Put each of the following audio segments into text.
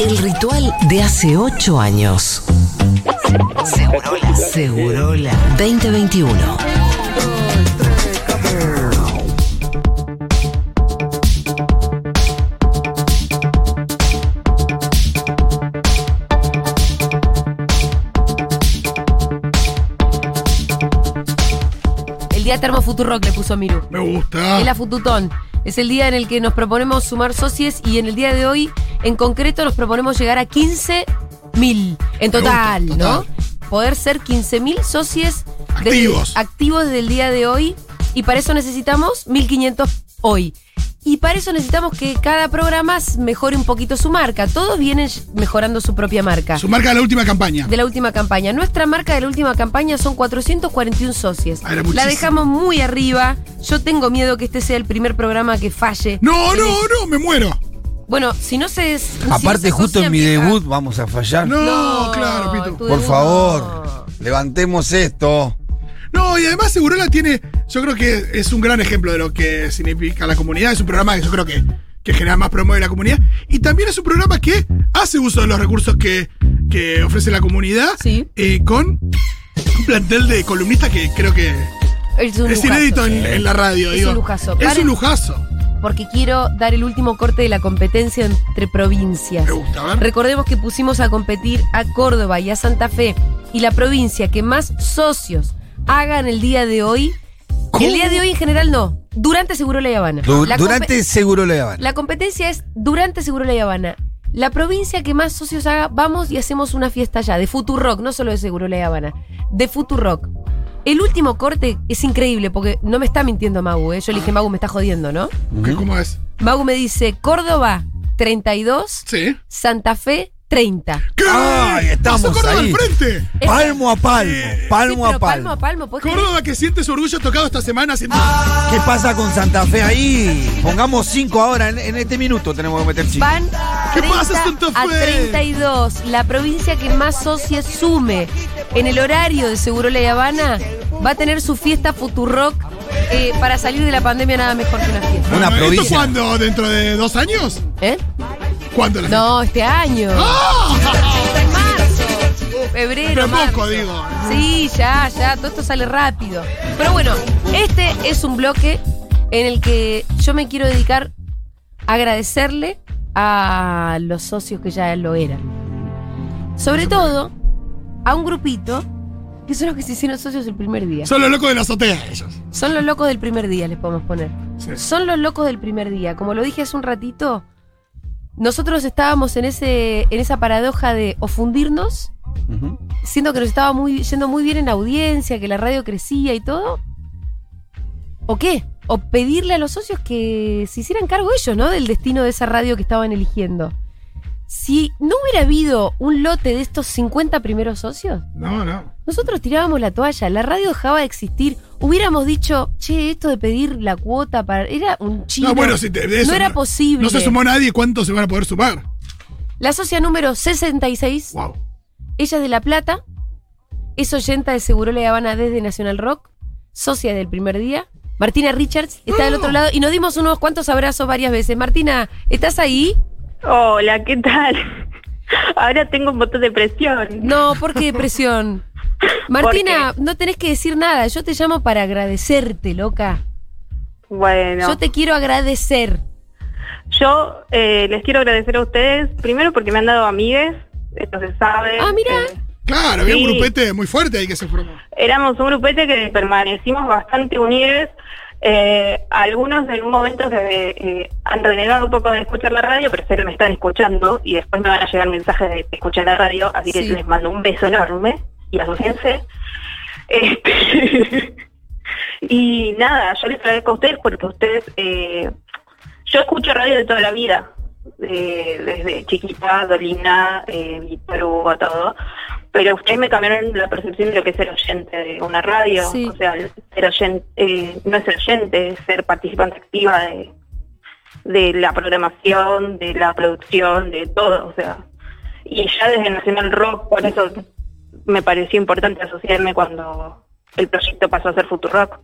El ritual de hace ocho años. Segurola. Segurola 2021. El día Termo Futurock le puso Miru. Me gusta. Es la Fututón. Es el día en el que nos proponemos sumar socios y en el día de hoy, en concreto, nos proponemos llegar a 15.000 en total, gusta, ¿no? total. Poder ser 15.000 socios Activos. activos desde el día de hoy y para eso necesitamos 1.500 hoy. Y para eso necesitamos que cada programa mejore un poquito su marca. Todos vienen mejorando su propia marca. Su marca de la última campaña. de la última campaña. Nuestra marca de la última campaña son 441 socios. Ah, la dejamos muy arriba. Yo tengo miedo que este sea el primer programa que falle. No, no, el- no, me muero. Bueno, si no se. si no Aparte, se justo en mi debut vamos a fallar. No, No, claro, Pitu. tu Por debut favor, no. levantemos esto. No, y además Segurola tiene, yo creo que es un gran ejemplo de lo que significa la comunidad. Es un programa que yo creo que, que genera más promueve la comunidad. Y también es un programa que hace uso de los recursos que, que ofrece la comunidad Sí. eh, con un plantel de columnistas que creo que Es, un es lujazo, inédito en, sí. en la radio. Es digo. un lujazo. Es Paren- un lujazo. Porque quiero dar el último corte de la competencia entre provincias. Me gusta, ver. Recordemos que pusimos a competir a Córdoba y a Santa Fe. Y la provincia que más socios hagan el día de hoy. El día de hoy en general no. Durante Seguro La Habana. Du- La durante seguro le van. La competencia es durante Seguro La Habana. La provincia que más socios haga, vamos y hacemos una fiesta allá, de Futurock, no solo de Seguro La Habana, de Futurock. El último corte es increíble, porque no me está mintiendo Magu, ¿eh? Yo le dije, Magu, me está jodiendo, ¿no? ¿Qué- ¿Cómo es? Magu me dice, Córdoba, 32, Sí. Santa Fe, 30. ¿Qué? Ay, estamos Córdoba ahí. al frente. Palmo a palmo, palmo Sí, a pero palmo palmo. a palmo, ¿puedes creer? Córdoba que siente su orgullo tocado esta semana haciendo. ¿Qué pasa con Santa Fe ahí? Pongamos cinco ahora, en, en este minuto tenemos que meter cinco. Van ¿Qué 30 pasa, Santa a Fe? 32. La provincia que más socios sume en el horario de Seguro La Habana va a tener su fiesta Futurock eh, para salir de la pandemia nada mejor que una fiesta. Una ¿Esto provincia. cuándo? ¿Dentro de dos años? ¿Eh? ¿Cuándo la No, este año. ¡Ah! En marzo, febrero, Pero marzo. poco, digo. Sí, ya, ya, todo esto sale rápido. Pero bueno, este es un bloque en el que yo me quiero dedicar a agradecerle a los socios que ya lo eran. Sobre todo a un grupito que son los que se hicieron socios el primer día. Son los locos de la azotea ellos. Son los locos del primer día, les podemos poner. Sí. Son los locos del primer día. Como lo dije hace un ratito, nosotros estábamos en, ese, en esa paradoja de o fundirnos Ujú. siendo que nos estaba muy, yendo muy bien en audiencia, que la radio crecía y todo. ¿O qué? O pedirle a los socios que se hicieran cargo ellos, ¿no? Del destino de esa radio que estaban eligiendo. Si no hubiera habido un lote de estos 50 primeros socios, No, no. Nosotros tirábamos la toalla, la radio dejaba de existir. Hubiéramos dicho, che, esto de pedir la cuota para. Era un chino. No, bueno, si te, de eso no era posible. No se sumó nadie, ¿cuántos se van a poder sumar? La socia número 66 Wow. Ella es de La Plata, es oyenta de Seguro La Habana desde Nacional Rock, socia del primer día. Martina Richards está del otro lado y nos dimos unos cuantos abrazos varias veces. Martina, ¿estás ahí? Hola, ¿qué tal? Ahora tengo un botón de presión. No, ¿por qué depresión? Martina, no tenés que decir nada. Yo te llamo para agradecerte, loca. Bueno, Yo te quiero agradecer. yo eh, les quiero agradecer a ustedes, primero porque me han dado amigues, esto se sabe. Ah, mira. Eh, Claro, había un grupete muy fuerte ahí que se formó. éramos un grupete que permanecimos bastante unidos. Eh, algunos en un momento se eh, han renegado un poco de escuchar la radio, pero sé que me están escuchando y después me van a llegar mensajes de que escuchan la radio, así que les mando un beso enorme y asociense. Este, y nada, yo les agradezco a ustedes porque ustedes, eh, yo escucho radio de toda la vida, eh, desde chiquita, Dolina, eh, Víctor Hugo, todo. Pero ustedes me cambiaron la percepción de lo que es ser oyente de una radio. Sí. O sea, ser oyente, eh, no es ser oyente, es ser participante activa de, de la programación, de la producción, de todo. O sea, y ya desde Nacional Rock, por eso me pareció importante asociarme cuando el proyecto pasó a ser Futurock.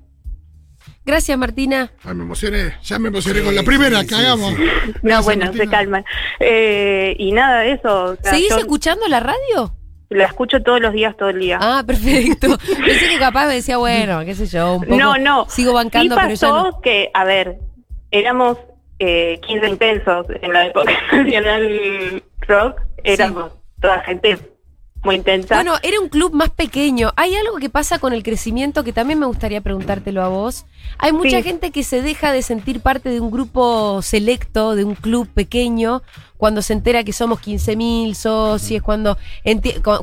Gracias, Martina. Ay, me emocioné, ya me emocioné con la primera, sí, que hagamos. sí. No, Gracias, bueno, Martina. se calman. Eh, y nada, eso. o sea, ¿Seguís yo escuchando la radio? La escucho todos los días, todo el día. Ah, perfecto. Pensé que capaz me decía, bueno, qué sé yo, un poco. no, no. Sigo bancando, sí pero ya pasó no. que, a ver, éramos eh, 15 intensos en la época nacional rock. Éramos toda gente muy intensa. Bueno, era un club más pequeño. Hay algo que pasa con el crecimiento que también me gustaría preguntártelo a vos. Hay mucha Sí. gente que se deja de sentir parte de un grupo selecto, de un club pequeño, cuando se entera que somos 15.000 socios, cuando,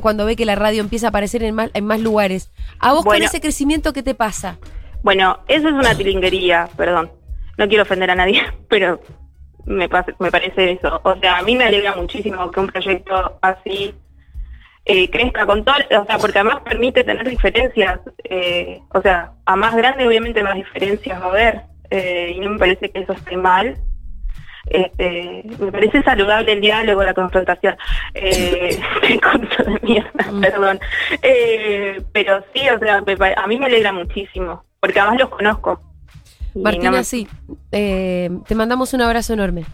cuando ve que la radio empieza a aparecer en más, en más lugares. ¿A vos con ese crecimiento qué te pasa? Bueno, eso es una tilinguería, perdón. No quiero ofender a nadie, pero me, me parece eso. O sea, a mí me alegra muchísimo que un proyecto así eh, crezca con todo, o sea, porque además permite tener diferencias. eh, o sea, a más grande obviamente más diferencias va a haber. eh, y no me parece que eso esté mal. Este, me parece saludable el diálogo, la confrontación. Eh, de mierda, Mm. perdón. Eh, pero sí, o sea, a mí me alegra muchísimo, porque además los conozco. Martina, no me- sí. Eh, te mandamos un abrazo enorme.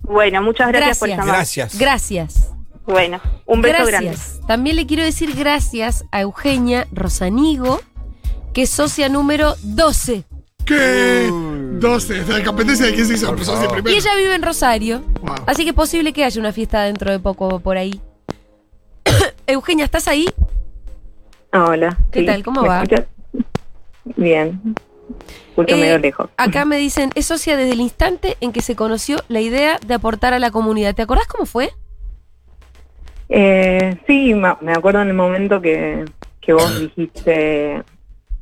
Bueno, muchas gracias, por llamar. Gracias. Gracias. Bueno, un beso gracias. También le quiero decir gracias a Eugenia Rosanigo, que es socia número 12. ¿Qué? Uy. 12, la competencia de quién se hizo favor. primero. Y ella vive en Rosario. Wow. Así que es posible que haya una fiesta dentro de poco por ahí. Eugenia, ¿estás ahí? Hola. ¿Qué sí, tal? ¿Cómo ¿me va? escuchas? Bien. Escucho Eh, medio lejos. Acá me dicen, es socia desde el instante en que se conoció la idea de aportar a la comunidad. ¿Te acordás cómo fue? Eh, sí, me acuerdo en el momento que, que vos dijiste,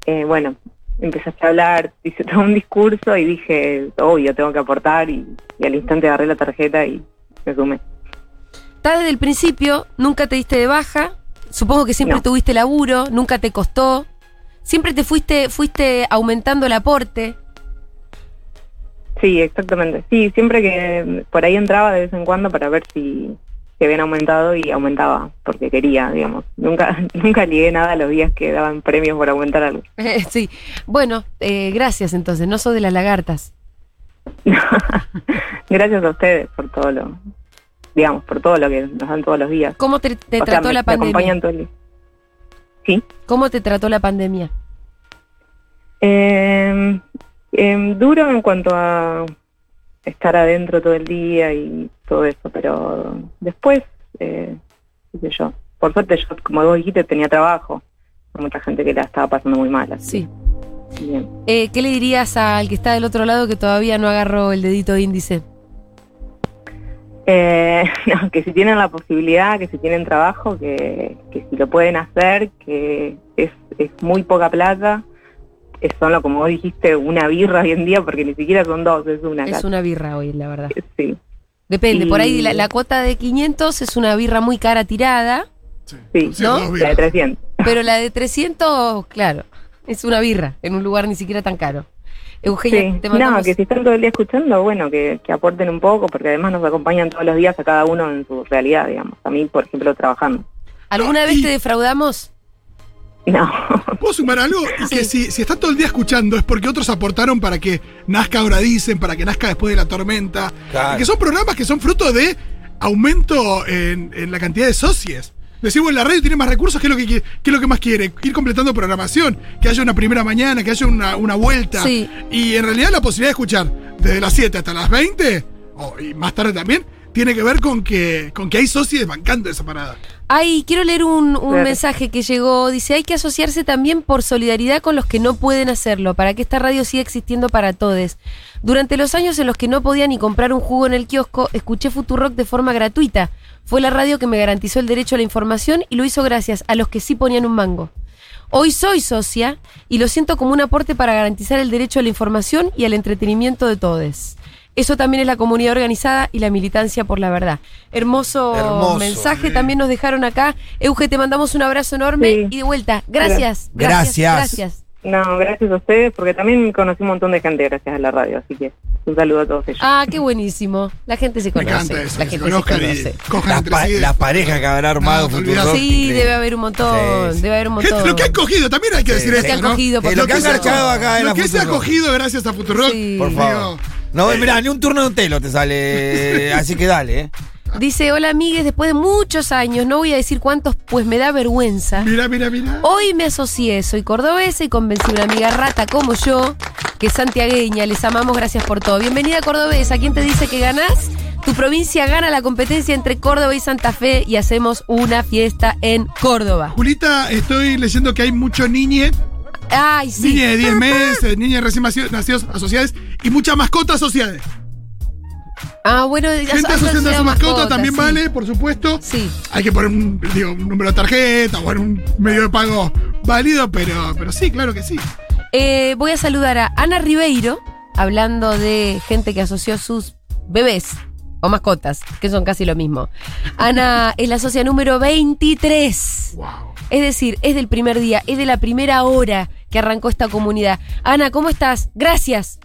eh, bueno, empezaste a hablar, hice todo un discurso y dije, obvio, tengo que aportar y, y al instante agarré la tarjeta y me sumé. Estás desde el principio, nunca te diste de baja, supongo que siempre No. tuviste laburo, nunca te costó, siempre te fuiste, fuiste aumentando el aporte. Sí, exactamente. Sí, siempre que por ahí entraba de vez en cuando para ver si se habían aumentado y aumentaba porque quería, digamos. Nunca nunca ligué nada los días que daban premios por aumentar algo. sí, bueno, eh, gracias entonces, no sos de las lagartas. Gracias a ustedes por todo lo, digamos, por todo lo que nos dan todos los días. ¿Cómo te, te O sea, trató me- la me pandemia? acompañan todo el. Sí. ¿Cómo te trató la pandemia? Eh, em, duro en cuanto a estar adentro todo el día y todo eso, pero después, eh, qué sé yo, por suerte yo, como vos dijiste, tenía trabajo. Hay mucha gente que la estaba pasando muy mal. así Sí. bien. Eh, ¿Qué le dirías al que está del otro lado que todavía no agarró el dedito índice? Eh, no, que si tienen la posibilidad, que si tienen trabajo, que, que si lo pueden hacer, que es, es muy poca plata, es solo, como vos dijiste, una birra hoy en día, porque ni siquiera son dos, es una. Es una birra hoy, la verdad. Sí, Depende, por ahí la, la cuota de 500 es una birra muy cara tirada, Sí, ¿no? la de birras. 300. pero la de 300, claro, es una birra en un lugar ni siquiera tan caro. Eugenia, Sí. te mandamos... No, que si están todo el día escuchando, bueno, que, que aporten un poco, porque además nos acompañan todos los días a cada uno en su realidad, digamos. A mí, por ejemplo, trabajando. ¿Alguna No, vez y- te defraudamos? No, ¿Puedo sumar algo? Y que si, si están todo el día escuchando es porque otros aportaron para que nazca ahora dicen, para que nazca después de la tormenta. Claro. Y que son programas que son fruto de aumento en, en la cantidad de socios. Decir, bueno, la radio tiene más recursos, ¿qué es lo que, qué es lo que más quiere? Ir completando programación, que haya una primera mañana, que haya una, una vuelta. Sí. Y en realidad la posibilidad de escuchar desde las 7 hasta las 20, o- y más tarde también, tiene que ver con que, con que hay socios bancando esa parada. Ay, quiero leer un, un Claro. mensaje que llegó. Dice, hay que asociarse también por solidaridad con los que no pueden hacerlo, para que esta radio siga existiendo para todos. Durante los años en los que no podía ni comprar un jugo en el kiosco, escuché Futurock de forma gratuita. Fue la radio que me garantizó el derecho a la información y lo hizo gracias a los que sí ponían un mango. Hoy soy socia y lo siento como un aporte para garantizar el derecho a la información y al entretenimiento de todos. Eso también es la comunidad organizada y la militancia por la verdad. Hermoso, Hermoso, mensaje sí. también nos dejaron acá. Euge, te mandamos un abrazo enorme Sí. y de vuelta. Gracias. Gracias. Gracias. No, gracias a ustedes, porque también conocí un montón de gente gracias a la radio, así que un saludo a todos ellos. Ah, qué buenísimo. La gente se Me conoce. encanta eso, la que gente se se conoce. La, entre pa- sí. la pareja que habrá armado No, Sí, increíble. debe haber un montón. Sí, sí. Debe haber un montón. Lo que han cogido, también hay que decir Lo esto, que han ¿no? cogido, por Eh, lo que han supuesto. garchado acá en Lo que se ha cogido gracias a Futurock. Sí. Por favor. No, mirá, ni un turno de un telo te sale. Así que dale, ¿eh? Dice, hola amigues, después de muchos años, no voy a decir cuántos, pues me da vergüenza. Mira, mira, mira. Hoy me asocié, soy cordobesa y convencí a una amiga rata como yo, que es santiagueña, les amamos, gracias por todo. Bienvenida cordobesa, ¿quién te dice que ganás? Tu provincia gana la competencia entre Córdoba y Santa Fe y hacemos una fiesta en Córdoba. Julita, estoy leyendo que hay muchos niñes, Ay, sí. niñas de 10 meses, niñas recién nacidos, asociadas y muchas mascotas asociadas. Ah, bueno, Gente asociando a su mascota también sí. vale, por supuesto. Sí. Hay que poner un, digo, un número de tarjeta o un medio de pago válido, pero, pero sí, claro que sí. Eh, voy a saludar a Ana Ribeiro, hablando de gente que asoció sus bebés o mascotas, que son casi lo mismo. Ana es la socia número 23. Wow. Es decir, es del primer día, es de la primera hora que arrancó esta comunidad. Ana, ¿cómo estás? Gracias.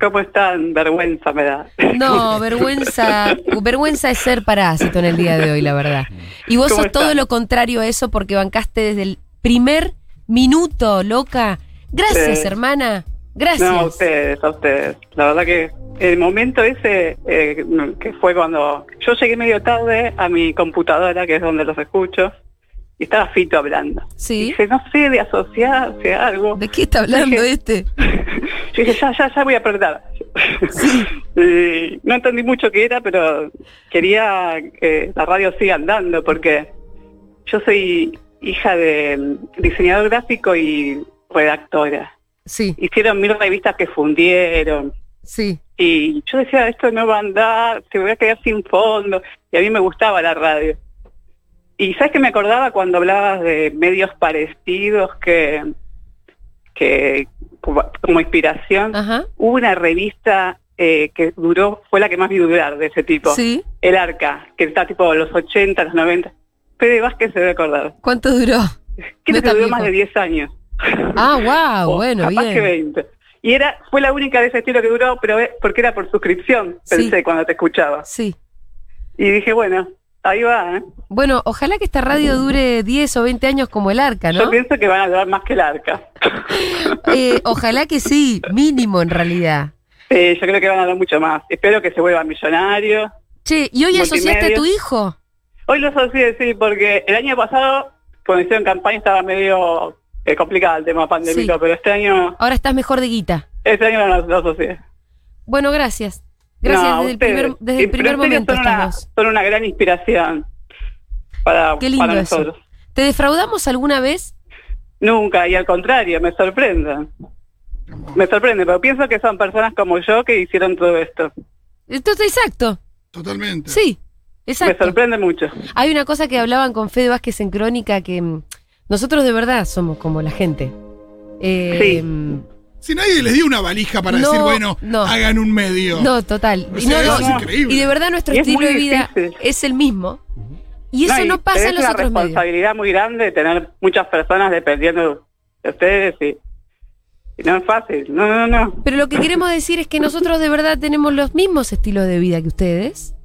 ¿Cómo están? Vergüenza me da. No, vergüenza, vergüenza es ser parásito en el día de hoy, la verdad. Y vos ¿Cómo sos todo lo contrario a eso porque bancaste desde el primer minuto, loca. Gracias, Sí. hermana. Gracias. No, a ustedes, a ustedes. La verdad que el momento ese, eh, que fue cuando yo llegué medio tarde a mi computadora, que es donde los escucho, y estaba Fito hablando. Sí. Dije, no sé, de asociarse a algo. ¿De qué está hablando Dije- este? Yo dije, ya, ya, ya voy a apretar. Y no entendí mucho qué era, pero quería que la radio siga andando, porque yo soy hija de mm, diseñador gráfico y redactora. Sí, Hicieron mil revistas que fundieron. sí. Y yo decía, esto no va a andar, se voy a quedar sin fondo. Y a mí me gustaba la radio. Y sabes que me acordaba cuando hablabas de medios parecidos que, que como, inspiración. Ajá. Hubo una revista eh, que duró, fue la que más vi durar de ese tipo. Sí. El Arca, que está tipo los 80, los 90. Fede Vázquez se debe acordar. ¿Cuánto duró? Creo No que duró más de 10 años. Ah, wow, O bueno, capaz que bien. 20. Y era, fue la única de ese estilo que duró, pero porque era por suscripción, Sí. pensé cuando te escuchaba. Sí. Y dije, bueno, ahí va, ¿eh? Bueno, ojalá que esta radio dure 10 o 20 años como el arca, Yo ¿no? pienso que van a durar más que el arca. Eh, ojalá que sí, mínimo en realidad. Eh, yo creo que van a durar mucho más. Espero que se vuelvan millonarios. Che, ¿y hoy asociaste a tu hijo? Hoy lo asocié, sí, porque el año pasado, cuando hicieron campaña, estaba medio eh, complicado el tema pandémico, Sí. pero este año, Ahora estás mejor de guita. este año lo, lo asocié. Bueno, gracias. Gracias No, desde, el primer, desde el momento son una, vos. son una gran inspiración para, Qué lindo para eso. nosotros. ¿Te defraudamos alguna vez? Nunca, y al contrario, me sorprenden. Me sorprende, pero pienso que son personas como yo que hicieron todo esto. Entonces, exacto. Totalmente. Sí, Me exacto. sorprende mucho. Hay una cosa que hablaban con Fede Vázquez en Crónica que mm, nosotros de verdad somos como la gente. Eh, Sí. Si nadie les dio una valija para No, decir, bueno, no. hagan un medio. No, total. O sea, no, eso no, es increíble. y de verdad nuestro Y es estilo de vida difícil. es el mismo. Y eso y no pasa en los una otros medios. responsabilidad muy grande tener muchas personas dependiendo de ustedes y, y no es fácil. No, no, no. Pero lo que queremos decir es que nosotros de verdad tenemos los mismos estilos de vida que ustedes.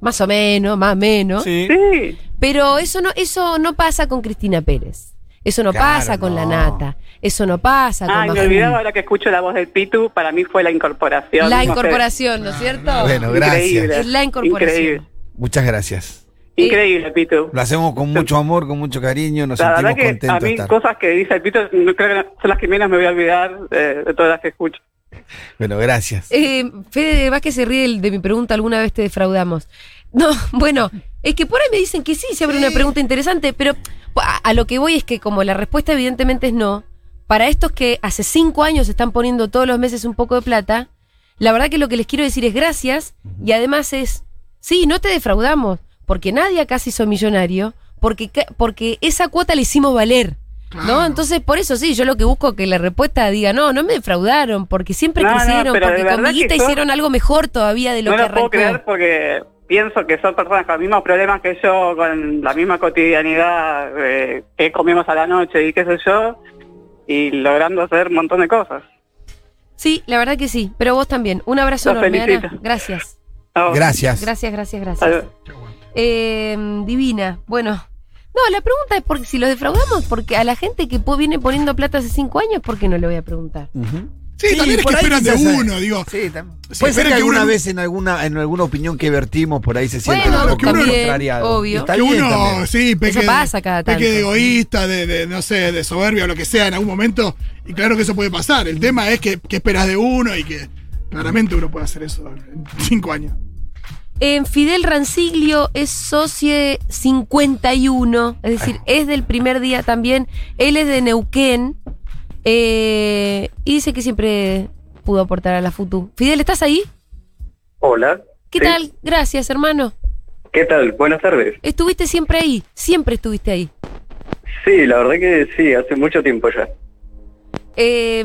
Más o menos, más o menos. Sí. Sí, Pero eso no, eso no pasa con Cristina Pérez. Eso no Claro, pasa con la nata. Eso no pasa con Ay, me Majul. olvidaba ahora que escucho la voz del Pitu, para mí fue la incorporación. La incorporación, ¿no es cierto? Bueno, gracias. Increíble. Es la incorporación. Increíble, Muchas gracias. increíble Pitu. Lo hacemos con mucho amor, con mucho cariño, nos La verdad sentimos que a contentos de mí estar. cosas que dice el Pitu no creo que son las que menos me voy a olvidar eh, de todas las que escucho. Bueno, gracias. Eh, Fede Vázquez se ríe de mi pregunta, ¿alguna vez te defraudamos? No, bueno, es que por ahí me dicen que sí, se abre una pregunta interesante, pero a, a lo que voy es que como la respuesta evidentemente es no, para estos que hace cinco años están poniendo todos los meses un poco de plata, la verdad que lo que les quiero decir es gracias y además es, sí, no te defraudamos, porque nadie acá se hizo millonario, porque, porque esa cuota la hicimos valer. ¿No? Entonces, por eso sí, yo lo que busco es que la respuesta diga, no, no me defraudaron, porque siempre No, no, crecieron, porque con verdad mi guita que yo- hicieron algo mejor todavía de lo no que lo puedo arrancó. creer porque pienso que son personas con los mismos problemas que yo, con la misma cotidianidad, eh, que comemos a la noche y qué sé yo. y logrando hacer un montón de cosas. Sí, la verdad que sí. Pero vos también. Un abrazo Los enorme, Ana. Gracias. Gracias. Gracias, gracias, gracias. Eh, divina. Bueno. No, la pregunta es porque si los defraudamos, porque a la gente que viene poniendo plata hace cinco años, ¿por qué no le voy a preguntar? Ujú. Sí, también es que esperan de uno, digo. Sí, tam- Sí, Puede ser que que alguna uno- vez en alguna, en alguna opinión que vertimos por ahí se sienta Bueno, un poco también, contrariado. obvio. Está que bien uno, también. sí, peque, Eso pasa cada peque de tanto. egoísta, de, de, no sé, de soberbia o lo que sea en algún momento. Y claro que eso puede pasar. El tema es que, que esperas de uno y que claramente uno puede hacer eso en cinco años. En Fidel Ranciglio es socie 51, es decir, es del primer día también. Él es de Neuquén eh, y dice que siempre pudo aportar a la FUTU. Fidel, ¿estás ahí? Hola. ¿Qué Sí. tal? Gracias, hermano. ¿Qué tal? Buenas tardes. Estuviste siempre ahí, siempre estuviste ahí. Sí, la verdad que sí, hace mucho tiempo ya. Eh,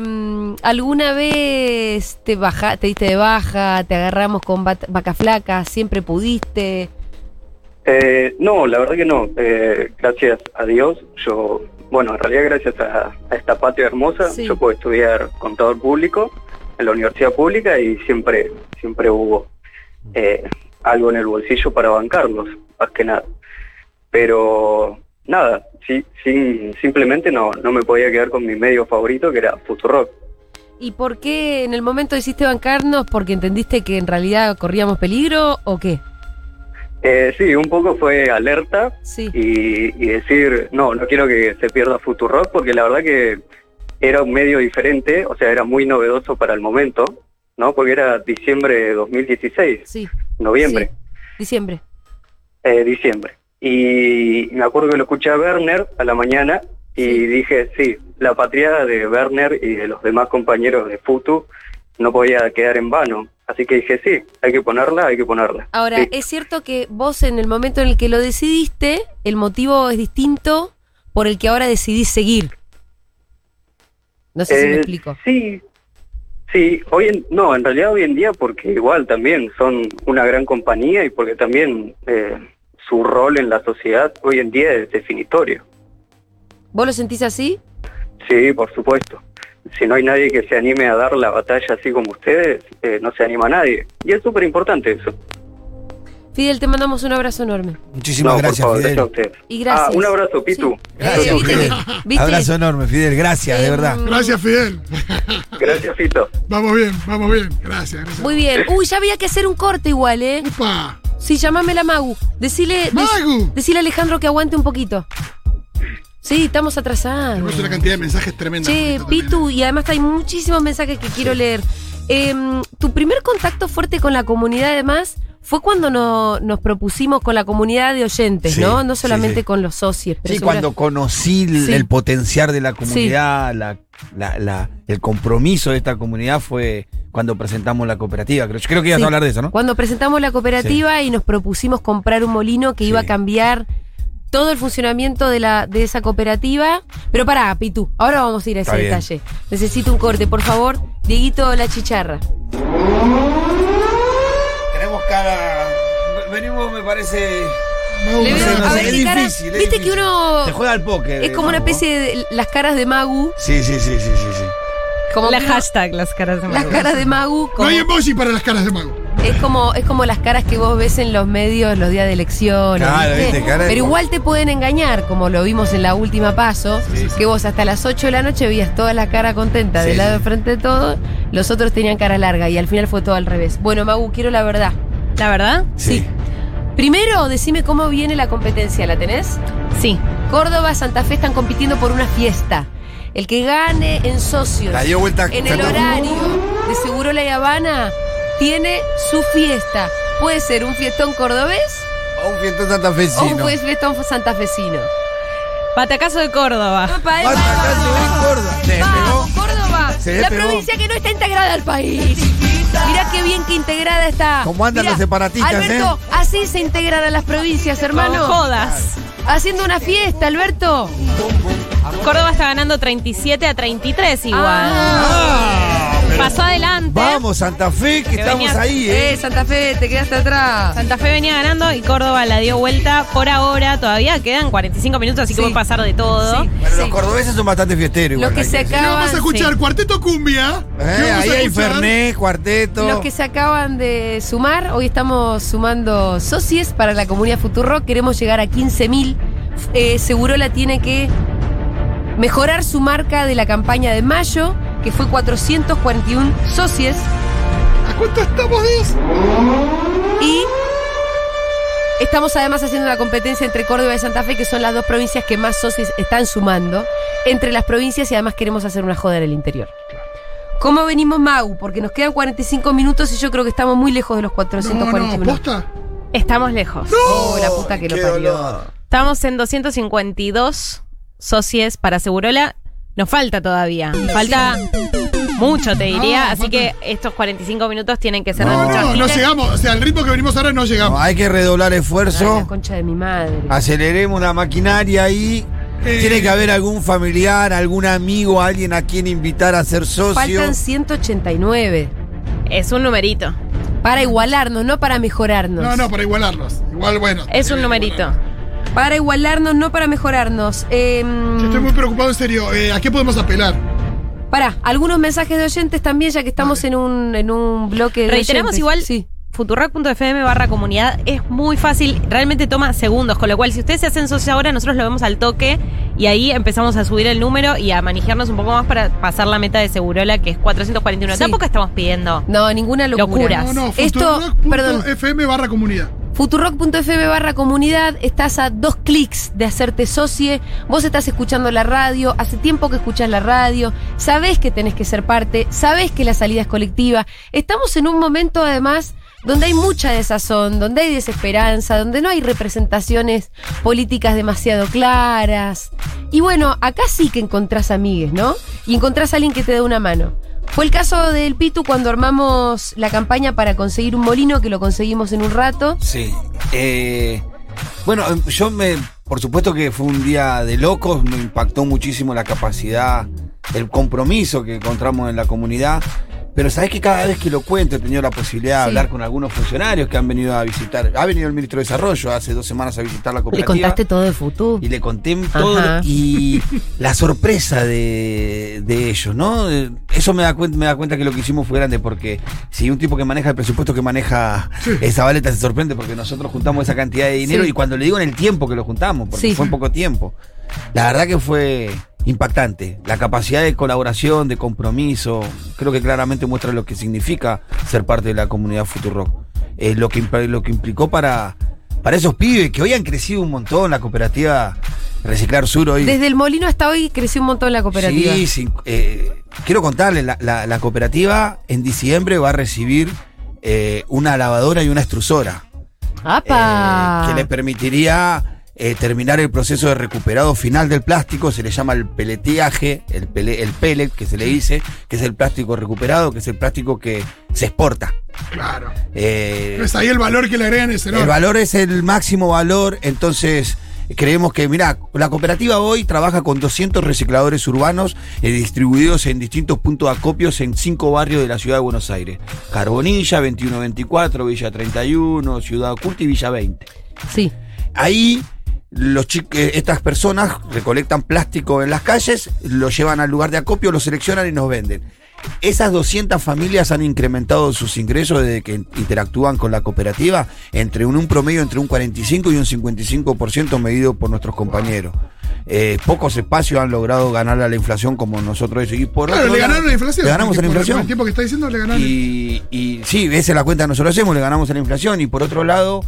¿Alguna vez te, baja, te diste de baja, te agarramos con vaca flaca, siempre pudiste? Eh, no, la verdad que no. Eh, gracias a Dios, yo, bueno, en realidad gracias a, a esta patria hermosa, Sí. yo puedo estudiar contador público en la universidad pública y siempre, siempre hubo eh, algo en el bolsillo para bancarlos, más que nada. Pero nada, sí, sin, simplemente no, no me podía quedar con mi medio favorito que era Futurock. ¿Y por qué en el momento decidiste bancarnos? ¿Porque entendiste que en realidad corríamos peligro o qué? Eh, sí, un poco fue alerta Sí. y, y decir, no, no quiero que se pierda Futurock porque la verdad que era un medio diferente, o sea, era muy novedoso para el momento, ¿no? Porque era diciembre de 2016, Sí. noviembre, Sí. Diciembre. eh, diciembre. Y me acuerdo que lo escuché a Werner a la mañana y Sí. dije, sí, la patria de Werner y de los demás compañeros de Futu no podía quedar en vano. Así que dije, sí, hay que ponerla, hay que ponerla. Ahora, Sí. es cierto que vos en el momento en el que lo decidiste, el motivo es distinto por el que ahora decidís seguir. No sé si me Eh, explico. Sí, sí, hoy en, no, en realidad hoy en día porque igual también son una gran compañía y porque también eh, su rol en la sociedad hoy en día es definitorio. ¿Vos lo sentís así? Sí, por supuesto. Si no hay nadie que se anime a dar la batalla así como ustedes, eh, no se anima nadie. Y es súper importante eso. Fidel, te mandamos un abrazo enorme. Muchísimas No, por gracias, favor, Fidel. gracias a. Y gracias. Ah, un abrazo, Pitu. Sí. Gracias, Eh, ¿viste Fidel. viste? Abrazo enorme, Fidel. Gracias, de Em, verdad. Gracias, Fidel. Gracias, Fito. vamos bien, vamos bien. Gracias, gracias. Muy bien. Uy, ya había que hacer un corte igual, ¿eh? Upa. Sí, llamame la Magu. Decile, dec- Magu. decile a Alejandro que aguante un poquito. Sí, estamos atrasados. Tenemos una cantidad de mensajes tremenda. Che, Pitu, y además hay muchísimos mensajes que quiero leer. Em, tu primer contacto fuerte con la comunidad, además, fue cuando no- nos propusimos con la comunidad de oyentes, Sí, ¿no? No solamente sí. con los socios. pero Sí, cuando conocí el, potencial de la comunidad, la, la- la- el compromiso de esta comunidad fue cuando presentamos la cooperativa. Creo, yo creo que ibas a hablar de eso, ¿no? Cuando presentamos la cooperativa y nos propusimos comprar un molino que iba a cambiar todo el funcionamiento de, la, de esa cooperativa. Pero pará, Pitu, ahora vamos a ir a ese Está bien. detalle. Necesito un corte, por favor. Dieguito La Chicharra. Cara. Venimos, me parece. Le No veo- no a sé, ver es qué cara. difícil, es Viste que difícil. uno. Te juega al póker. Es como una especie de las caras de Magu. Sí, sí, sí, sí, sí. sí. Como La hashtag, las caras de las Magu. caras de Magu. No hay emoji para las caras de mago. es, como, es como las caras que vos ves en los medios los días de elecciones. Claro, ¿viste? viste, cara de- Pero igual te pueden engañar, como lo vimos en la última paso, que vos hasta las 8 de la noche veías toda la cara contenta Sí, del lado sí. de frente de todo, los otros tenían cara larga y al final fue todo al revés. Bueno, Magu, quiero la verdad. ¿La verdad? Sí. Primero, decime cómo viene la competencia, ¿la tenés? Sí. Córdoba, Santa Fe están compitiendo por una fiesta. El que gane en socios La dio vuelta en el horario de Seguro La Habana tiene su fiesta. Puede ser un fiestón cordobés O un fiestón o santafesino. un fiestón santafesino. Patacazo de Córdoba. ¡Epa, epa! Batacazo en Córdoba. Se ¡Vamos, despegó. Córdoba! Se la provincia que no está integrada al país. Mirá qué bien que integrada está. ¿Cómo andan Mirá, los separatistas, eh? Alberto, así se integran a las provincias, No hermano. jodas. Haciendo una fiesta, Alberto. Córdoba está ganando 37 a 33 igual. Ah. Ah, Pasó adelante. Vamos, Santa Fe, que, Que estamos venía- ahí, ¿eh? Eh, Santa Fe, te quedaste atrás. Santa Fe venía ganando y Córdoba la dio vuelta. Por ahora todavía quedan 45 minutos, así que Sí. puede pasar de todo. Sí. Bueno, los cordobeses son bastante fiesteros. Los igual, que se acaban. Vamos a escuchar sí. Cuarteto Cumbia. Eh, ¿Qué vamos a ahí hay? Fernet, cuarteto. Los que se acaban de sumar, hoy estamos sumando socios para la comunidad Futuro. Queremos llegar a 15.000. Eh, Segurola tiene que mejorar su marca de la campaña de mayo, que fue 441 socios. ¿A cuánto estamos, Dios? Y estamos además haciendo una competencia entre Córdoba y Santa Fe, que son las dos provincias que más socios están sumando entre las provincias y además queremos hacer una joda en el interior. ¿Cómo venimos, Mau? Porque nos quedan 45 minutos y yo creo que estamos muy lejos de los No, 441. no, posta. Estamos lejos. Oh, la puta que lo parió. dolor. Estamos en 252 socios para Segurola. Nos falta todavía. Falta mucho, te diría. No, así falta- que estos 45 minutos tienen que ser de No, no, no llegamos. O sea, al ritmo que venimos ahora no No, llegamos. hay que redoblar Ay, esfuerzo. la concha de mi madre. Aceleremos la maquinaria ahí. Eh. Tiene que haber algún familiar, algún amigo, alguien a quien invitar a ser socio. Faltan 189. Es un numerito. Para igualarnos, no para mejorarnos. No, no, para igualarlos. Igual, bueno. Es un numerito. Para igualarnos, no para mejorarnos. Em, estoy muy preocupado, en serio. Eh, ¿A qué podemos apelar? Pará, algunos mensajes de oyentes también, ya que estamos en un, en un bloque de Reiteramos oyentes. igual, Sí. futurock.fm barra comunidad es muy fácil, realmente toma segundos, con lo cual si ustedes se hacen socios ahora, nosotros lo vemos al toque y ahí empezamos a subir el número y a manejarnos un poco más para pasar la meta de Segurola, que es 441. Sí. Tampoco estamos pidiendo. No, ninguna locura. Locuras. No, no, Esto, perdón, futurock.fm barra comunidad. Futurock.fm barra comunidad, estás a dos clics de hacerte socie, vos estás escuchando la radio, hace tiempo que escuchas la radio, sabés que tenés que ser parte, sabés que la salida es colectiva. Estamos en un momento además donde hay mucha desazón, donde hay desesperanza, donde no hay representaciones políticas demasiado claras. Y bueno, acá sí que encontrás amigues, ¿no? Y encontrás a alguien que te da una mano. Fue el caso del Pitu cuando armamos la campaña para conseguir un molino, que lo conseguimos en un rato. Sí. Eh, bueno, yo me. Por supuesto que fue un día de locos, me impactó muchísimo la capacidad, el compromiso que encontramos en la comunidad. Pero sabes que cada vez que lo cuento he tenido la posibilidad de Sí. hablar con algunos funcionarios que han venido a visitar. Ha venido el ministro de Desarrollo hace dos semanas a visitar la Le cooperativa. contaste todo de futuro. Y le conté todo. Ajá. Y la sorpresa de, de ellos, ¿no? Eso me da, cuenta, me da cuenta que lo que hicimos fue grande, porque si un tipo que maneja el presupuesto que maneja esa baleta se sorprende porque nosotros juntamos esa cantidad de dinero Sí. y cuando le digo en el tiempo que lo juntamos, porque fue en poco tiempo, la verdad que fue impactante. La capacidad de colaboración, de compromiso, creo que claramente muestra lo que significa ser parte de la comunidad Futurock. Eh, lo, que, lo que implicó para, para esos pibes que hoy han crecido un montón, la cooperativa Reciclar Sur hoy. Desde el molino hasta hoy creció un montón la cooperativa. Sí, sí. eh, quiero contarle, la, la- la cooperativa en diciembre va a recibir eh, una lavadora y una extrusora. ¡Apa! que le permitiría eh, terminar el proceso de recuperado final del plástico, se le llama el peleteaje, el, pele- el pellet que se le dice, que es el plástico recuperado, que es el plástico que se exporta. Claro. Eh, Pues ahí el valor que le agregan es el valor es el máximo valor, entonces creemos que, mira, la cooperativa hoy trabaja con 200 recicladores urbanos eh, distribuidos en distintos puntos de acopios en cinco barrios de la ciudad de Buenos Aires. Carbonilla, 2124, Villa 31, Ciudad Oculta y Villa 20. Sí. Ahí los eh, estas personas recolectan plástico en las calles, lo llevan al lugar de acopio, lo seleccionan y nos venden. Esas 200 familias han incrementado sus ingresos desde que interactúan con la cooperativa entre un, un promedio entre un 45 y un 55% medido por nuestros compañeros. Eh, pocos espacios han logrado ganar a la inflación como nosotros. Y por Claro, otro le ganaron la inflación. Le ganamos a la inflación. El tiempo que está diciendo le ganaron. Y, y sí, esa es la cuenta que nosotros hacemos, le ganamos a la inflación. Y por otro lado,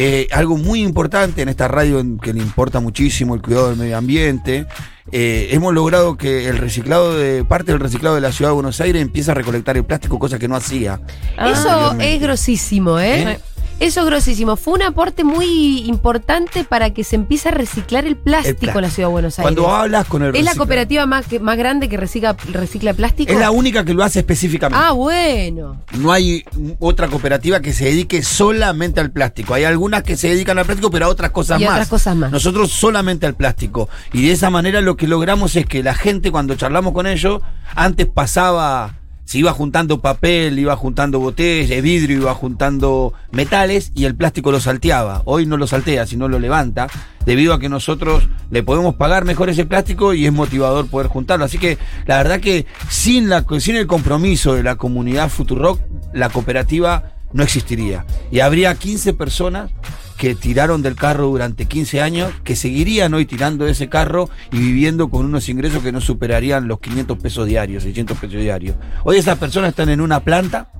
eh, algo muy importante en esta radio que le importa muchísimo el cuidado del medio ambiente, eh, hemos logrado que el reciclado de parte del reciclado de la ciudad de Buenos Aires empiece a recolectar el plástico, cosa que no hacía. Eso es grosísimo, ¿eh? ¿Eh? Eso es grosísimo. Fue un aporte muy importante para que se empiece a reciclar el plástico, El plástico. en la ciudad de Buenos Aires. Cuando hablas con el es la cooperativa más, que- más grande que recicla, recicla plástico. Es la única que lo hace específicamente. ah, bueno. No hay otra cooperativa que se dedique solamente al plástico. Hay algunas que se dedican al plástico, pero a otras cosas Y más. otras cosas más. Nosotros solamente al plástico. Y de esa manera lo que logramos es que la gente, cuando charlamos con ellos, antes pasaba se iba juntando papel, iba juntando botellas, vidrio, iba juntando metales y el plástico lo salteaba. Hoy no lo saltea, sino lo levanta, debido a que nosotros le podemos pagar mejor ese plástico y es motivador poder juntarlo. Así que la verdad que sin, la, sin el compromiso de la comunidad Futurock, la cooperativa no existiría. Y habría 15 personas que tiraron del carro durante 15 años, que seguirían hoy tirando ese carro y viviendo con unos ingresos que no superarían los 500 pesos diarios, 600 pesos diarios. Hoy esas personas están en una planta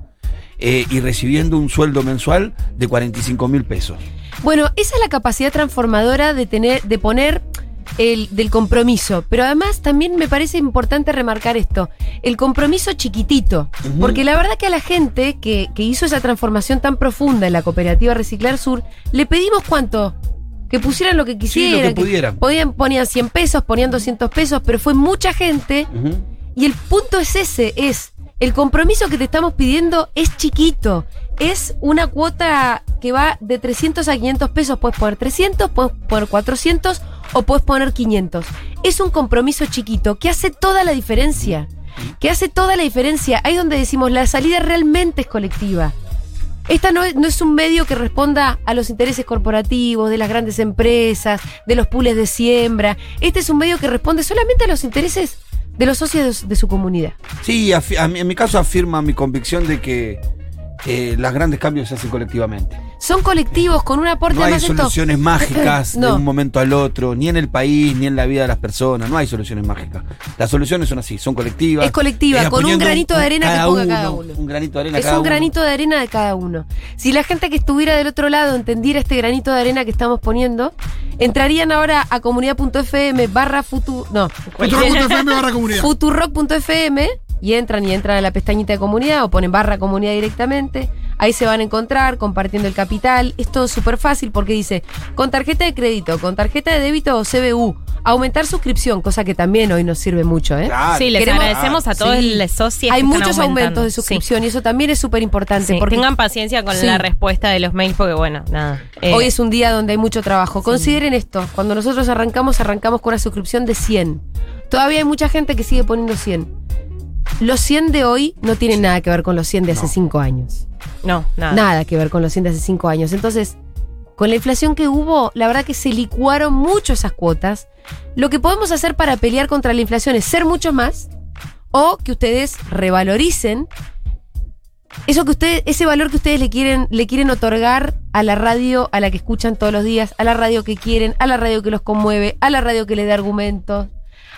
eh, y recibiendo un sueldo mensual de 45 mil pesos. Bueno, esa es la capacidad transformadora de tener, de poner el, del compromiso. Pero además también me parece importante remarcar esto: el compromiso chiquitito. Porque la verdad que a la gente que, que hizo esa transformación tan profunda en la cooperativa Reciclar Sur, le pedimos cuánto. Que pusieran lo que quisieran. pudieran. Podían, ponían 100 pesos, ponían 200 pesos, pero fue mucha gente. Y el punto es ese: es el compromiso que te estamos pidiendo es chiquito. Es una cuota que va de 300 a 500 pesos. Puedes poner 300, puedes poner 400 o puedes poner 500. Es un compromiso chiquito que hace toda la diferencia. Que hace toda la diferencia. Ahí donde decimos la salida realmente es colectiva. Esta no es, no es un medio que responda a los intereses corporativos, de las grandes empresas, de los pools de siembra. Este es un medio que responde solamente a los intereses de los socios de, su comunidad. Sí, en mi caso afirma mi convicción de que eh, los grandes cambios se hacen colectivamente. Son colectivos con un aporte No hay esto- soluciones mágicas de un momento al otro, ni en el país, ni en la vida de las personas. No hay soluciones mágicas. Las soluciones son así, son colectivas. Es colectiva, Eh, con un granito de arena que ponga cada uno. Un granito de arena Es cada un uno. granito de arena de cada uno. Si la gente que estuviera del otro lado entendiera este granito de arena que estamos poniendo, entrarían ahora a comunidad.fm barra futu, no, Futuro.fm barra comunidad. futurock.fm y entran y entran a la pestañita de comunidad o ponen barra comunidad directamente. Ahí se van a encontrar compartiendo el capital. Es todo súper fácil porque dice con tarjeta de crédito, con tarjeta de débito o CBU. Aumentar suscripción, cosa que también hoy nos sirve mucho, ¿eh? Claro. Sí, les Queremos- agradecemos a todos Sí. los socios. Hay que muchos aumentos de Sí. suscripción y eso también es súper importante. Sí, porque tengan paciencia con Sí. la respuesta de los mails porque, bueno, nada. Eh, Hoy es un día donde hay mucho trabajo. Consideren esto, cuando nosotros arrancamos, arrancamos con una suscripción de 100. Todavía hay mucha gente que sigue poniendo 100. Los 100 de hoy no tienen nada que ver con los 100 de hace 5 años. No, nada. Nada que ver con los 100 de hace 5 años. Entonces, con la inflación que hubo, la verdad que se licuaron mucho esas cuotas. Lo que podemos hacer para pelear contra la inflación es ser mucho más o que ustedes revaloricen eso que ustedes, ese valor que ustedes le quieren, le quieren otorgar a la radio a la que escuchan todos los días, a la radio que quieren, a la radio que los conmueve, a la radio que le da argumentos,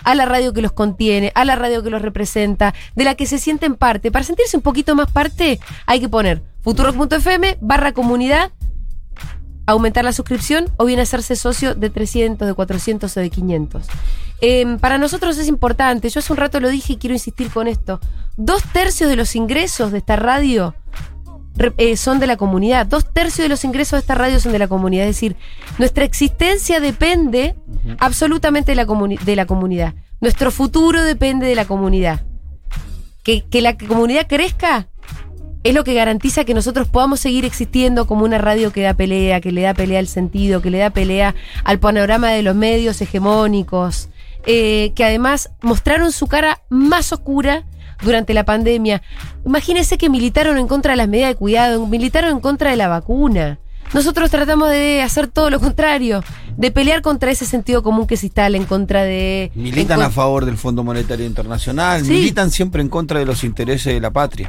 a la radio que los contiene, a la radio que los representa, de la que se sienten parte. Para sentirse un poquito más parte, hay que poner futurock.fm barra comunidad, aumentar la suscripción o bien hacerse socio de 300, de 400 o de 500. Eh, para nosotros es importante, yo hace un rato lo dije y quiero insistir con esto. Dos tercios de los ingresos de esta radio eh, son de la comunidad. Dos tercios de los ingresos de esta radio son de la comunidad. Es decir, nuestra existencia depende absolutamente de la, de la comunidad. Nuestro futuro depende de la comunidad. Que, que la comunidad crezca es lo que garantiza que nosotros podamos seguir existiendo como una radio que da pelea, que le da pelea al sentido, que le da pelea al panorama de los medios hegemónicos, eh, que además mostraron su cara más oscura durante la pandemia. Imagínense que militaron en contra de las medidas de cuidado, militaron en contra de la vacuna. Nosotros tratamos de hacer todo lo contrario, de pelear contra ese sentido común que se instala en contra de... Militan a favor del Fondo Monetario Internacional, Sí. militan siempre en contra de los intereses de la patria.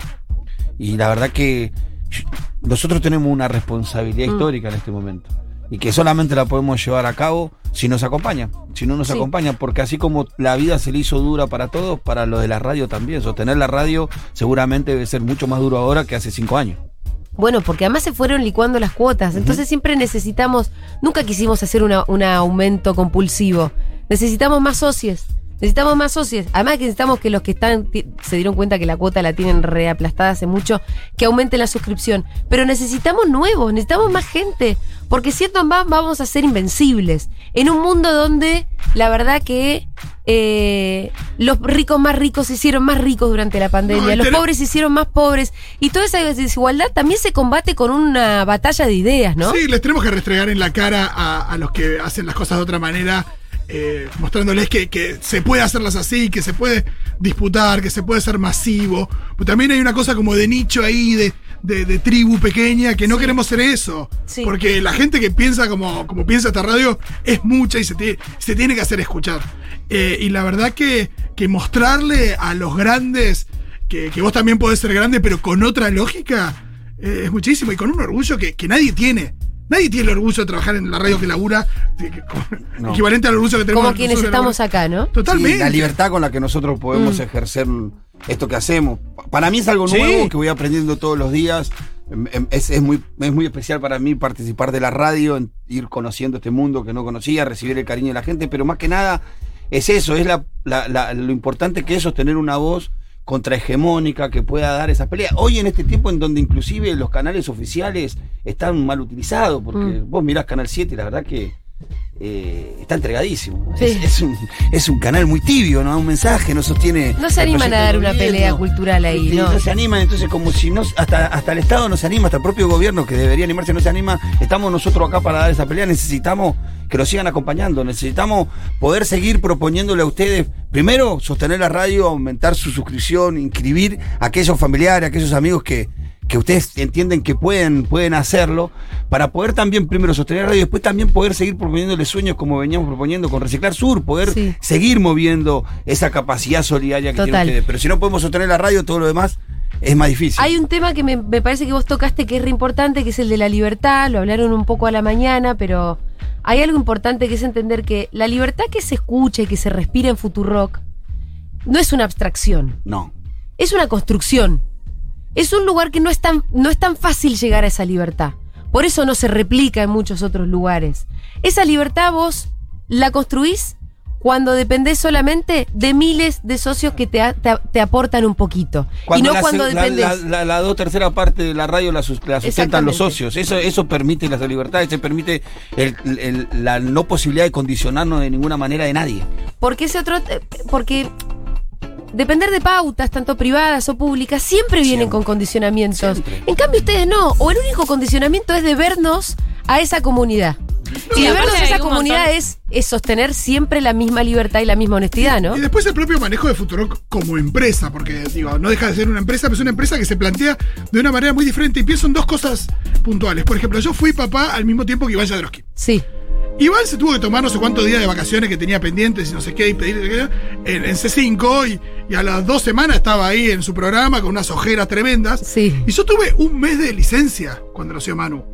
Y la verdad que nosotros tenemos una responsabilidad Mm. histórica en este momento. Y que solamente la podemos llevar a cabo si nos acompañan, si no nos Sí. acompañan, porque así como la vida se le hizo dura para todos, para los de la radio también. Sostener la radio seguramente debe ser mucho más duro ahora que hace cinco años. Bueno, porque además se fueron licuando las cuotas. Entonces siempre necesitamos, nunca quisimos hacer una- un aumento compulsivo. Necesitamos más socios. Necesitamos más socios. Además que necesitamos que los que están se dieron cuenta que la cuota la tienen reaplastada hace mucho, que aumenten la suscripción. Pero necesitamos nuevos, necesitamos más gente. Porque siendo más vamos a ser invencibles. En un mundo donde la verdad que eh, los ricos más ricos se hicieron más ricos durante la pandemia, No, los pobres se hicieron más pobres. Y toda esa desigualdad también se combate con una batalla de ideas, ¿no? Sí, les tenemos que restregar en la cara a, a los que hacen las cosas de otra manera, eh, mostrándoles que, que se puede hacerlas así, que se puede disputar, que se puede ser masivo. Pero también hay una cosa como de nicho ahí, de, de- de tribu pequeña, que no queremos ser eso. Sí. Porque la gente que piensa como, como piensa esta radio es mucha y se tiene que hacer escuchar. Eh, y la verdad que, que mostrarle a los grandes que, que vos también podés ser grande, pero con otra lógica, eh, es muchísimo y con un orgullo que, que nadie tiene. Nadie tiene el orgullo de trabajar en la radio que labura, que- que- No. equivalente al orgullo que tenemos. Como quienes estamos acá, ¿no? Totalmente. Sí, la libertad con la que nosotros podemos Mm. ejercer esto que hacemos. Pa- Para mí es algo Sí. nuevo que voy aprendiendo todos los días. Em, em, Es, es muy, es muy especial para mí participar de la radio, ir conociendo este mundo que no conocía, recibir el cariño de la gente, pero más que nada es eso, es la, la- la- lo importante que es sostener una voz contrahegemónica que pueda dar esa pelea. Hoy en este tiempo en donde inclusive los canales oficiales están mal utilizados, porque Mm. vos mirás Canal 7 y la verdad que eh, está entregadísimo. Sí. Es, es un, es un canal muy tibio, no un mensaje, no sostiene. No se animan a dar una gobierno. pelea cultural ahí, Sí, ¿no? se animan, entonces como si no, hasta, hasta el Estado no se anima, hasta el propio gobierno que debería animarse no se anima, estamos nosotros acá para dar esa pelea, necesitamos que lo sigan acompañando, necesitamos poder seguir proponiéndole a ustedes, primero, sostener la radio, aumentar su suscripción, inscribir a aquellos familiares, a aquellos amigos que, que ustedes entienden que pueden, pueden hacerlo, para poder también primero sostener la radio y después también poder seguir proponiéndole sueños como veníamos proponiendo con Reciclar Sur, poder Sí. seguir moviendo esa capacidad solidaria que Total. tienen ustedes. Pero si no podemos sostener la radio, todo lo demás es más difícil. Hay un tema que me, me parece que vos tocaste que es re importante, que es el de la libertad. Lo hablaron un poco a la mañana, pero hay algo importante que es entender que la libertad que se escucha y que se respira en Futurock no es una abstracción, No. es una construcción. Es un lugar que no es tan, no es tan fácil llegar a esa libertad. Por eso no se replica en muchos otros lugares. Esa libertad vos la construís cuando dependés solamente de miles de socios que te, a- te aportan un poquito. y no la, cuando se- la- dependés. la, la- la dos tercera parte de la radio la, sus- la sustentan los socios. Eso, eso permite la libertad, eso permite el- el- la no posibilidad de condicionarnos de ninguna manera de nadie. Porque ese otro. eh, Porque depender de pautas, tanto privadas o públicas, siempre vienen Siempre. con condicionamientos. Siempre. En cambio, ustedes no. O el único condicionamiento es de vernos a esa comunidad. Sí, y de a hay esa un comunidad es, es sostener siempre la misma libertad y la misma honestidad, ¿no? Y después el propio manejo de Futurock como empresa, porque digo, no deja de ser una empresa, pero es una empresa que se plantea de una manera muy diferente. Y pienso en dos cosas puntuales. Por ejemplo, yo fui papá al mismo tiempo que Iván Jadrowski. Sí. Iván se tuvo que tomar no sé cuántos días de vacaciones que tenía pendientes y no sé qué, y pedir en, en C5, y, y a las dos semanas estaba ahí en su programa con unas ojeras tremendas. Sí. Y yo tuve un mes de licencia cuando nació Manu.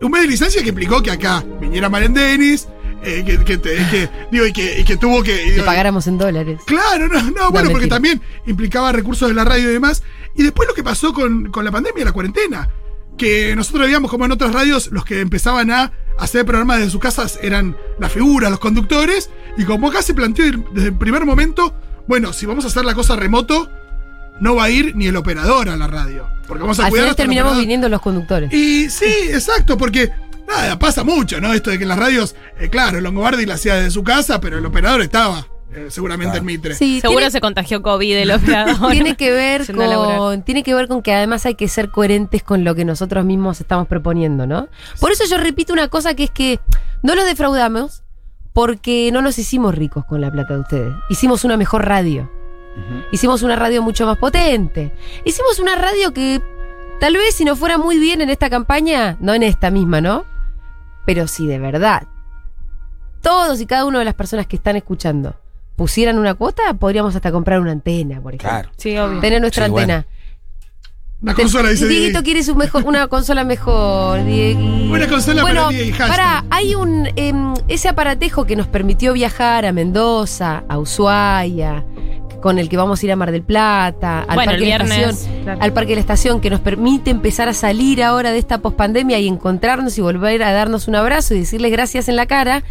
Un mes de licencia que implicó que acá viniera Maren Denis, eh, que, que, te- que- digo, y que, y que tuvo que. Que pagáramos en dólares. Claro, no, no, bueno, porque también implicaba recursos de la radio y demás. Y después lo que pasó con, con la pandemia, la cuarentena. Que nosotros veíamos como en otras radios los que empezaban a hacer programas desde sus casas eran las figuras, los conductores. Y como acá se planteó desde el primer momento, bueno, si vamos a hacer la cosa remoto, no va a ir ni el operador a la radio. Porque vamos a Al cuidar final el terminamos operador. viniendo los conductores. Y sí, exacto, porque nada, pasa mucho, ¿no? Esto de que en las radios, eh, claro, Longobardi la hacía desde su casa, pero el operador estaba eh, seguramente en Mitre. Sí, Seguro tiene- se contagió COVID el operador. tiene que ver con tiene que ver con que además hay que ser coherentes con lo que nosotros mismos estamos proponiendo, ¿no? Por eso yo repito una cosa que es que no los defraudamos porque no nos hicimos ricos con la plata de ustedes. Hicimos una mejor radio. Hicimos una radio mucho más potente. Hicimos una radio que tal vez si no fuera muy bien en esta campaña, no en esta misma, ¿no? Pero si de verdad todos y cada una de las personas que están escuchando pusieran una cuota, podríamos hasta comprar una antena, por ejemplo. Claro. Sí, obvio. Tener nuestra Sí, bueno. antena. Una consola, dice Dieguito Diego. quiere su mejor, una consola mejor. Diegui. Una consola bueno, para Diego y hashtag. pará, hay un em, ese aparatejo que nos permitió viajar a Mendoza, a Ushuaia, con el que vamos a ir a Mar del Plata, al Bueno, el Parque de Estación, claro. al Parque de la Estación, que nos permite empezar a salir ahora de esta pospandemia y encontrarnos y volver a darnos un abrazo y decirles gracias en la cara.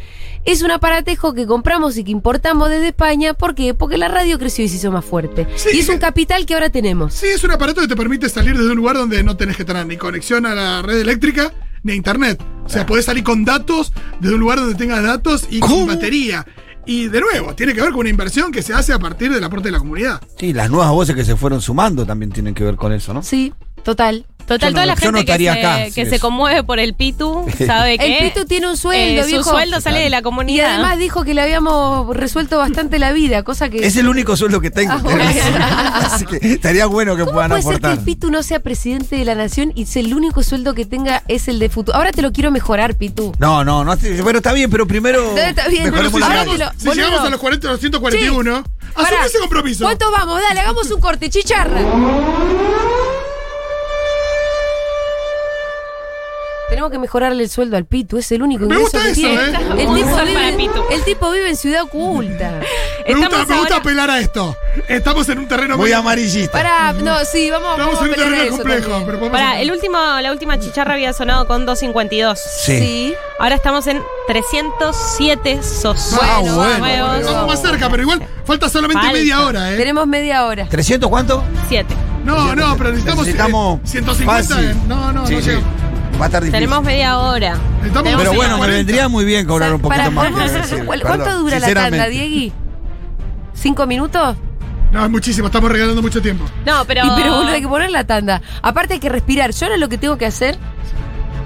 Es un aparatejo que compramos y que importamos desde España. ¿Por qué? Porque la radio creció y se hizo más fuerte. Sí, y es un capital que ahora tenemos. Sí, es un aparato que te permite salir desde un lugar donde no tenés que tener ni conexión a la red eléctrica ni a internet. O sea, podés salir con datos desde un lugar donde tengas datos y con batería. Y de nuevo, tiene que ver con una inversión que se hace a partir del aporte de la comunidad. Sí, las nuevas voces que se fueron sumando también tienen que ver con eso, ¿no? Sí, total. Total, Yo no- toda la gente no que, se, acá, que sí, se conmueve por el Pitu sabe que El Pitu tiene un sueldo, eh, su viejo. sueldo sale de la Y comunidad. además dijo que le habíamos resuelto bastante la vida, cosa que. Es el único sueldo que tengo. Ah, bueno. Así que estaría bueno que ¿Cómo puedan puede ser que el Pitu no sea presidente de la nación y si el único sueldo que tenga es el de futuro? Ahora te lo quiero mejorar, Pitu. No, no, no. Bueno, está bien, pero primero. No, está bien, Pero si llegamos, lo- si llegamos a los 40, 241, Pará. asume ese compromiso. ¿Cuántos vamos? Dale, hagamos un corte, chicharra. Tenemos que mejorarle el sueldo al Pitu, es el único Me ingreso gusta que eso, tiene. ¿eh? El, tipo bueno para vive, Pitu. el tipo vive en ciudad oculta. Me gusta, me gusta ahora- apelar a esto. Estamos en un terreno Muy muy amarillista. Pará, no, sí, vamos, Estamos vamos a en un terreno complejo. Pero Para, hacer- el último, la última chicharra había sonado con 252. Sí. Sí. Ahora estamos en 307 socios Ah, Bueno, bueno. nuevos. Estamos más cerca, pero igual falta solamente Falta. media hora, ¿eh? Tenemos media hora. ¿300 cuánto? 7. No, no, pero necesitamos, Necesitamos eh, 150. fácil. eh. No, no, Sí, no sí. Va a estar difícil. Tenemos media hora. Tenemos Pero bueno, me 40. vendría muy bien cobrar un poquito más. vamos- quiero decir, ¿cuál- perdón, ¿Cuánto dura la tanda, Diegui? ¿Cinco minutos? No, es muchísimo, estamos regalando mucho tiempo. No, pero. Y pero boludo, hay que poner la tanda. Aparte hay que respirar. Yo ahora lo que tengo que hacer,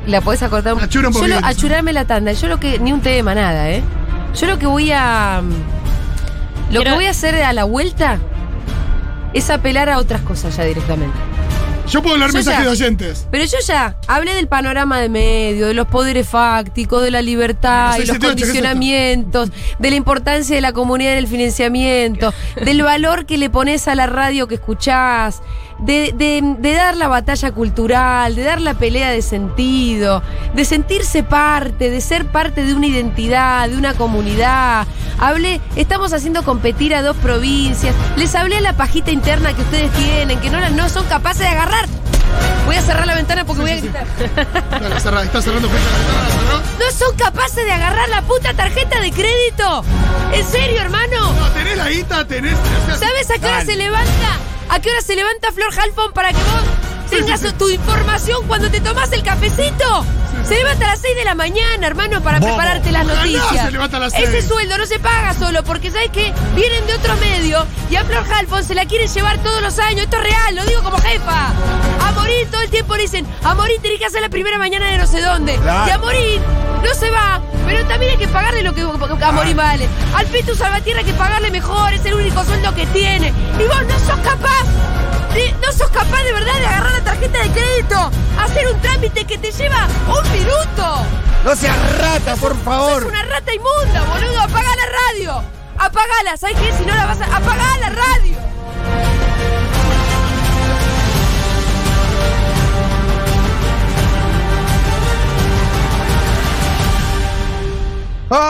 la podés acortar un Achura un Yo poquito. lo- achurarme la tanda. Yo lo que, ni un tema, nada, ¿eh? Yo lo que voy a. Lo que voy a hacer a la vuelta es apelar a otras cosas ya directamente. Yo puedo hablar Yo mensajes ya. de oyentes. Pero yo ya hablé del panorama de medio, de los poderes fácticos, de la libertad Bueno, y los 678, ¿qué es esto? condicionamientos, de la importancia de la comunidad en el financiamiento, del valor que le pones a la radio que escuchás, de, de- de dar la batalla cultural, de dar la pelea de sentido, de sentirse parte, de ser parte de una identidad, de una comunidad. Hablé, estamos haciendo competir a dos provincias. Les hablé a la pajita interna que ustedes tienen, que no, la- no son capaces de agarrar. Voy a cerrar la ventana porque voy a gritar. Cerra, está cerrando la ventana. ¿No son capaces de agarrar la puta tarjeta de crédito? ¿En serio, hermano? No, tenés la guita, tenés. o sea, ¿Sabes a qué hora se levanta? ¿A qué hora se levanta Flor Halfon para que vos tengas tu información cuando te tomás el cafecito? Se levanta a las 6 de la mañana, hermano, para prepararte las No, no, noticias. se levanta a las Ese seis. sueldo no se paga solo porque, ¿sabes qué? Vienen de otro medio y a Flor Halfon se la quieren llevar todos los años. Esto es real, lo digo como jefa. A morir todo el tiempo le dicen, a morir tenés que hacer la primera mañana de no sé dónde. Claro. Y a morir no se va, pero también hay que pagarle lo que a morir vale. Al Pitu Salvatierra hay que pagarle mejor, es el único sueldo que tiene. Y vos no sos capaz, de- no sos capaz de verdad de agarrar la tarjeta de crédito, hacer un trámite que te lleva un minuto. No seas rata, por favor. una rata inmunda, boludo. Apaga la radio. Apagala, ¿sabes qué? Si no la vas a. ¡Apagá la radio!